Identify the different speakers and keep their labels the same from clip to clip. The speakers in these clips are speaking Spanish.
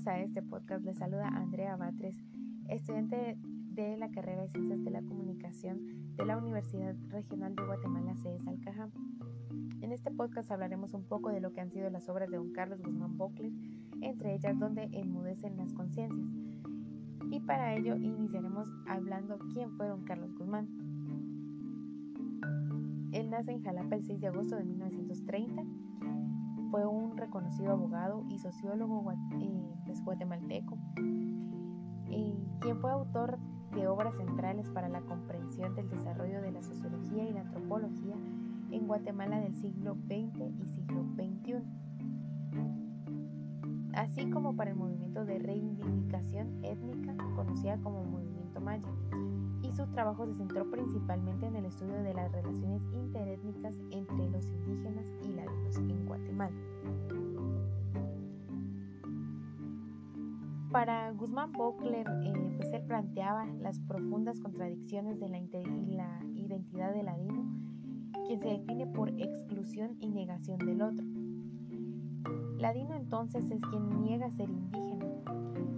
Speaker 1: Bienvenidos a este podcast. Les saluda Andrea Batres, estudiante de la carrera de Ciencias de la Comunicación de la Universidad Regional de Guatemala, CES Salcajá. En este podcast hablaremos un poco de lo que han sido las obras de don Carlos Guzmán Bocler, entre ellas donde enmudecen las conciencias. Y para ello iniciaremos hablando quién fue don Carlos Guzmán. Él nace en Jalapa el 6 de agosto de 1930 fue un reconocido abogado y sociólogo eh, guatemalteco, quien fue autor de obras centrales para la comprensión del desarrollo de la sociología y la antropología en Guatemala del siglo XX y siglo XXI, así como para el movimiento de reivindicación étnica conocida como Y su trabajo se centró principalmente en el estudio de las relaciones interétnicas entre los indígenas y ladinos en Guatemala. Para Guzmán Bocler, eh, pues él planteaba las profundas contradicciones de la, la identidad del ladino, quien se define por exclusión y negación del otro. Ladino entonces es quien niega ser indígena.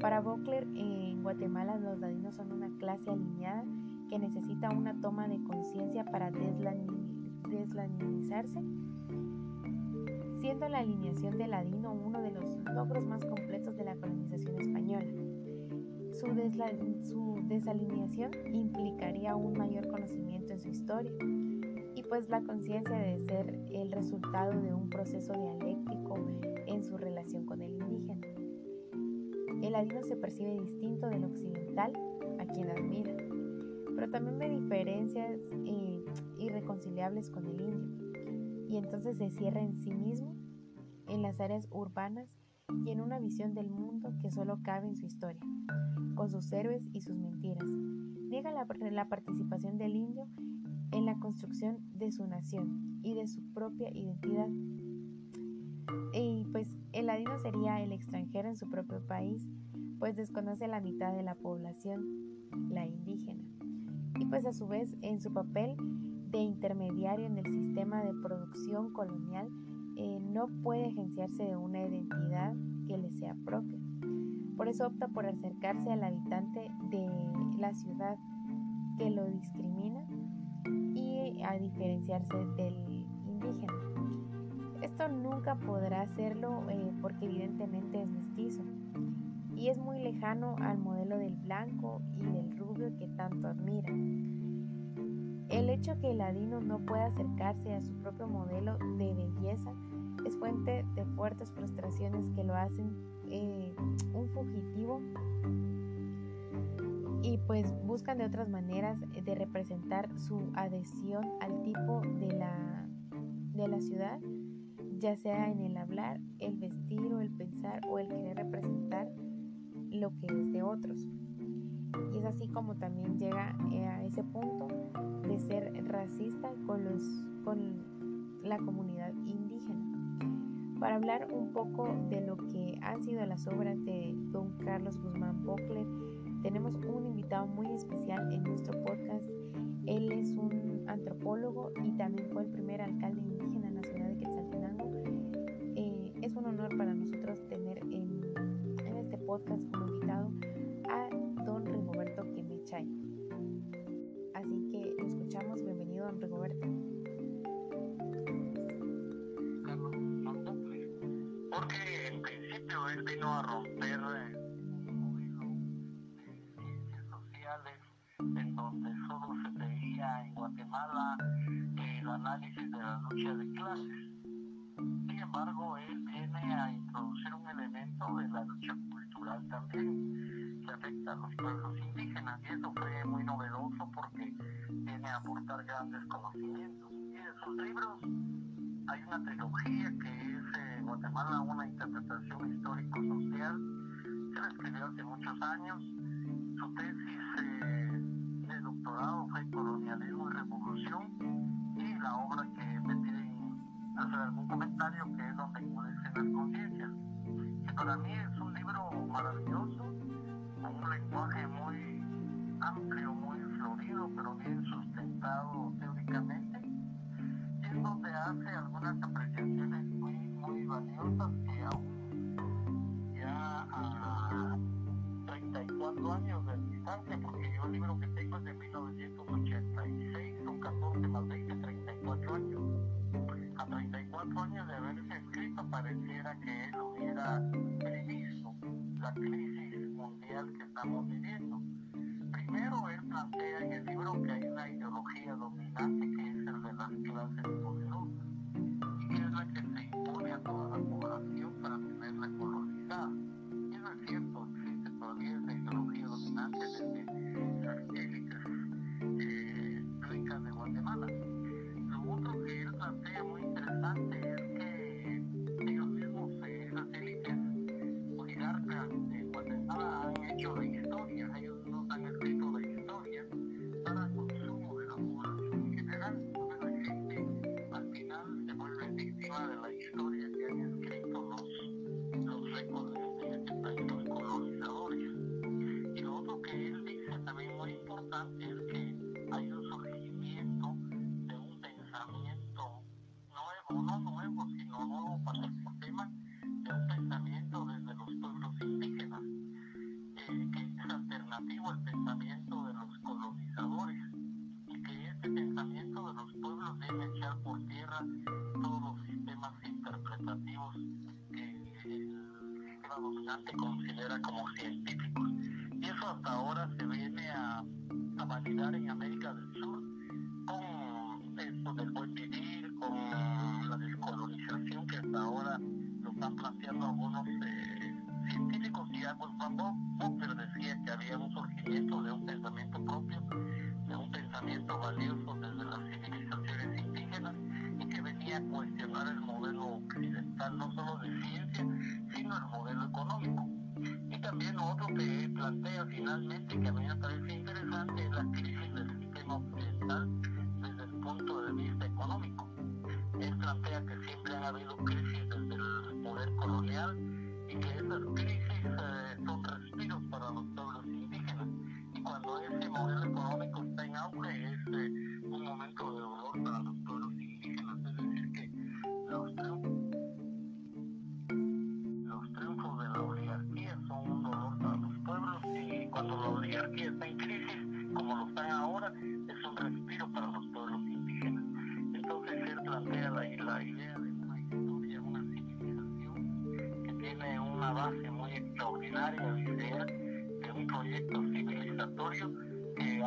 Speaker 1: Para Bocler, en Guatemala los ladinos son una clase alineada que necesita una toma de conciencia para desladinizarse siendo la alineación de ladino uno de los logros más completos de la colonización española. Su, desalineación implicaría un mayor conocimiento en su historia y pues la conciencia de ser el resultado de un proceso dialéctico en su relación con el indígena. El ladino se percibe distinto del occidental a quien admira, pero también ve diferencias eh, irreconciliables con el indio y entonces se cierra en sí mismo, en las áreas urbanas y en una visión del mundo que solo cabe en su historia, con sus héroes y sus mentiras. Niega la, la participación del indio en la construcción de su nación y de su propia identidad. Y pues el ladino sería el extranjero en su propio país, pues desconoce la mitad de la población, la indígena. Y pues a su vez en su papel de intermediario en el sistema de producción colonial eh, no puede agenciarse de una identidad que le sea propia. Por eso opta por acercarse al habitante de la ciudad que lo discrimina y a diferenciarse del indígena. Esto nunca podrá hacerlo eh, porque evidentemente es mestizo. Y es muy lejano al modelo del blanco y del rubio que tanto admira. El hecho que el ladino no pueda acercarse a su propio modelo de belleza es fuente de fuertes frustraciones que lo hacen eh, un fugitivo. Y pues buscan de otras maneras de representar su adhesión al tipo de la, de la ciudad, ya sea en el hablar, el vestir o el pensar o el querer representar lo que es de otros. Y es así como también llega eh, a ese punto de ser racista con, los, con la comunidad indígena. Para hablar un poco de lo que han sido las obras de don Carlos Guzmán Bocler, tenemos un invitado muy especial en nuestro podcast. Él es un antropólogo y también fue el primer alcalde indígena ciudad de Quetzaltenango. Eh, es un honor para nosotros tener en, este podcast como invitado a don Rigoberto Quemechay. Así que lo escuchamos. Bienvenido, don Rigoberto.
Speaker 2: Porque en principio él vino a romper análisis de de clases. Sin embargo, él viene a introducir un elemento de la lucha cultural también afecta a los pueblos indígenas y eso fue muy novedoso porque viene a aportar grandes conocimientos. Y en sus libros hay una trilogía que es eh, Guatemala, una interpretación histórico-social, se la escribió hace muchos años. Su tesis eh, de doctorado fue Colonialismo y Revolución y la obra que hacer algún comentario que es donde enmudecen las conciencias. Y para mí es un libro maravilloso un lenguaje muy amplio, muy florido, pero bien sustentado teóricamente, y es donde hace algunas apreciaciones muy, muy valiosas que aún ya a 34 años de distancia, porque yo el libro que tengo es de 1986, 34 años de haberse escrito, pareciera que él hubiera previsto la crisis mundial que estamos viviendo. Dominante considera como científicos. Y eso hasta ahora se viene a, a validar en América del Sur con esto del buen vivir, con la descolonización que hasta ahora lo están planteando algunos eh, científicos y algo cuando Buckler decía que había un surgimiento otro que plantea finalmente, que a mí me parece interesante, es la crisis del sistema occidental desde el punto de vista económico. Él plantea que siempre han habido crisis desde el poder colonial y que esas crisis eh, son respiros para los pueblos indígenas. Y cuando ese modelo económico está en auge es eh, un momento de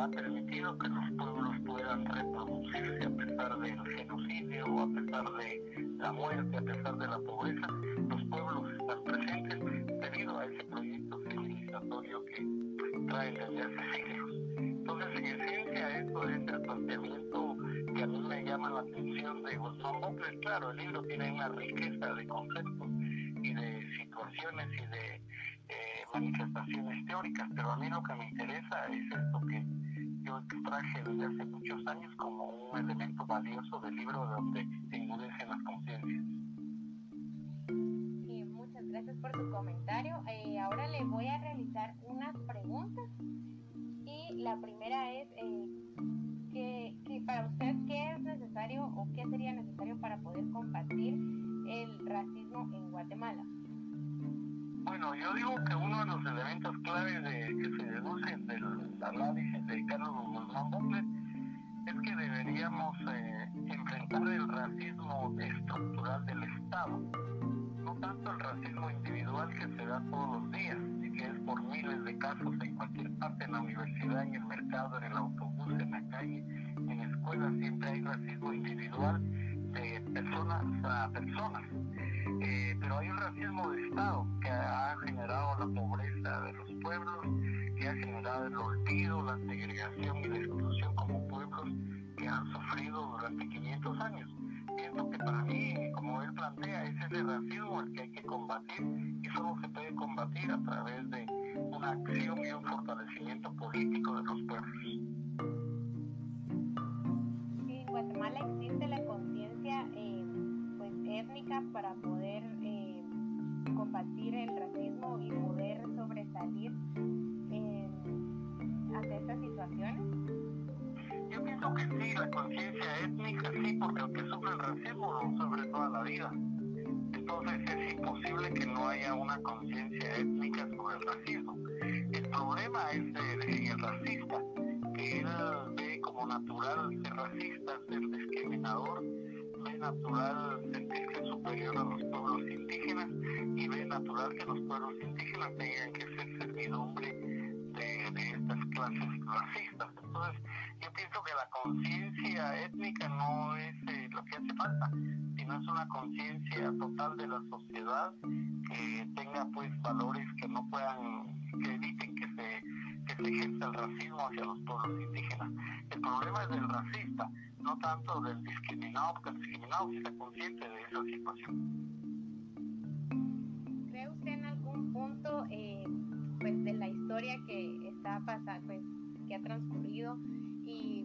Speaker 2: ha permitido que los pueblos puedan reproducirse a pesar del genocidio, a pesar de la muerte, a pesar de la pobreza. Los pueblos están presentes debido a ese proyecto civilizatorio que traen desde hace siglos. Entonces, en esencia, esto es el planteamiento que a mí me llama la atención de Guzmán Bocles. Claro, el libro tiene una riqueza de conceptos y de situaciones y de eh, manifestaciones teóricas, pero a mí lo que me interesa es esto que yo extraje desde hace muchos años como un elemento valioso del libro donde se enmudecen las conciencias.
Speaker 1: Sí, muchas gracias por tu comentario. Eh, ahora le voy a realizar unas preguntas y la primera es eh, que, que para usted qué es necesario o qué sería necesario para poder combatir el racismo en Guatemala.
Speaker 2: Bueno, yo digo que uno de los elementos claves de, que se deducen análisis de Carlos Guzmán Butler es que deberíamos eh, enfrentar el racismo estructural del Estado, no tanto el racismo individual que se da todos los días y que es por miles de casos en cualquier parte, en la universidad, en el mercado, en el autobús, en la calle, en la escuela, siempre hay racismo individual de personas a personas. Eh, pero hay un racismo de Estado que ha generado combatir y solo se puede combatir a través de una acción y un fortalecimiento político de los pueblos.
Speaker 1: En Guatemala existe la conciencia eh, pues, étnica para poder eh, combatir el racismo y poder sobresalir eh, ante estas situaciones.
Speaker 2: Yo pienso que sí, la conciencia étnica sí, porque el que sufre el racismo lo sufre toda la vida. Entonces es imposible que no haya una conciencia étnica sobre el racismo. El problema es el, el racista, que él ve como natural ser racista, ser discriminador, ve natural sentirse superior a los pueblos indígenas y ve natural que los pueblos indígenas tengan que ser servidumbre de, de estas clases racistas. Entonces, pienso que la conciencia étnica no es eh, lo que hace falta, sino es una conciencia total de la sociedad que tenga pues valores que no puedan, que eviten que se, que se ejerza el racismo hacia los pueblos indígenas. El problema es del racista, no tanto del discriminado, porque el discriminado sí está consciente de esa situación.
Speaker 1: ¿Cree usted en algún punto eh, pues de la historia que está pasando, pues que ha transcurrido y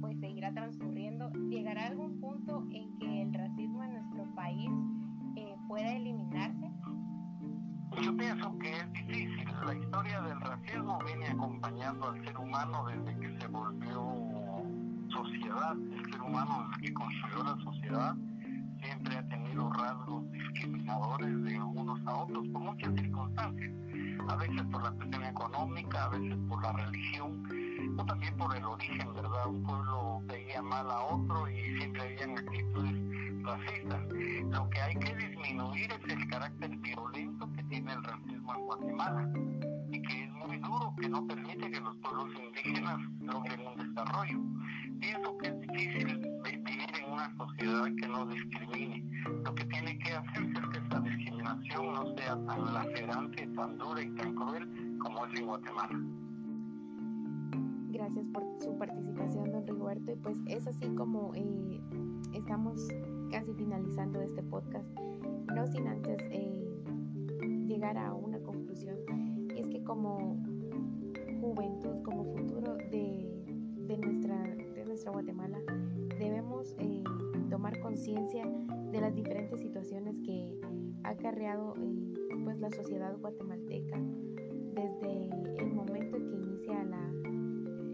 Speaker 1: pues seguirá transcurriendo, llegará algún punto en que el racismo en nuestro país eh, pueda eliminarse?
Speaker 2: Yo pienso que es difícil. La historia del racismo viene acompañando al ser humano desde que se volvió sociedad. El ser humano desde que construyó la sociedad siempre ha tenido rasgos discriminadores de unos a otros por muchas circunstancias. A veces por la cuestión económica, a veces por la religión, o también por el origen, ¿verdad? Un pueblo veía mal a otro y siempre habían actitudes racistas. Lo que hay que disminuir es el carácter violento que tiene el racismo en Guatemala y que es muy duro, que no permite tan dura y tan cruel como es en Guatemala.
Speaker 1: Gracias por su participación, don Rigoberto. Y pues es así como eh, estamos casi finalizando este podcast, no sin antes eh, llegar a una conclusión. Y es que como juventud, como futuro de, de nuestra, de nuestra Guatemala, debemos eh, tomar conciencia de las diferentes situaciones que ha acarreado eh, pues la sociedad guatemalteca desde el momento en que inicia la,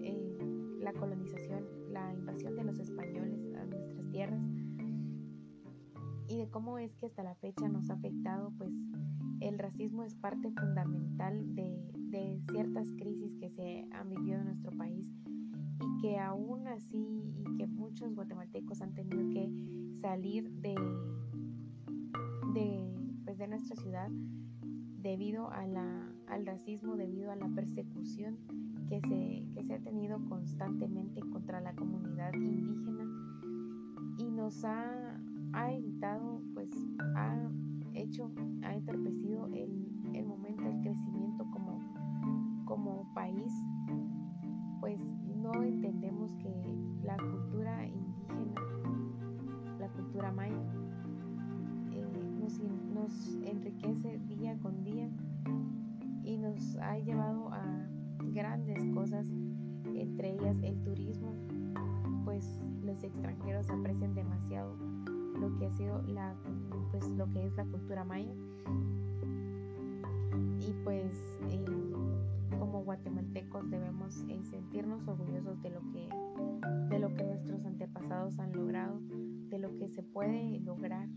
Speaker 1: eh, la colonización, la invasión de los españoles a nuestras tierras y de cómo es que hasta la fecha nos ha afectado, pues el racismo es parte fundamental de, de ciertas crisis que se han vivido en nuestro país y que aún así y que muchos guatemaltecos han tenido que salir de, de, pues de nuestra ciudad debido a al racismo, debido a la persecución que se, que se ha tenido constantemente contra la comunidad indígena. Y nos ha, ha evitado, pues ha hecho, ha entorpecido el, el momento del crecimiento como, como país, pues no entendemos que la cultura indígena, la cultura maya, nos, enriquece día con día y nos ha llevado a grandes cosas, entre ellas el turismo, pues los extranjeros aprecian demasiado lo que ha sido la pues lo que es la cultura maya. Y pues eh, como guatemaltecos debemos eh, sentirnos orgullosos de lo que de lo que nuestros antepasados han logrado de lo que se puede lograr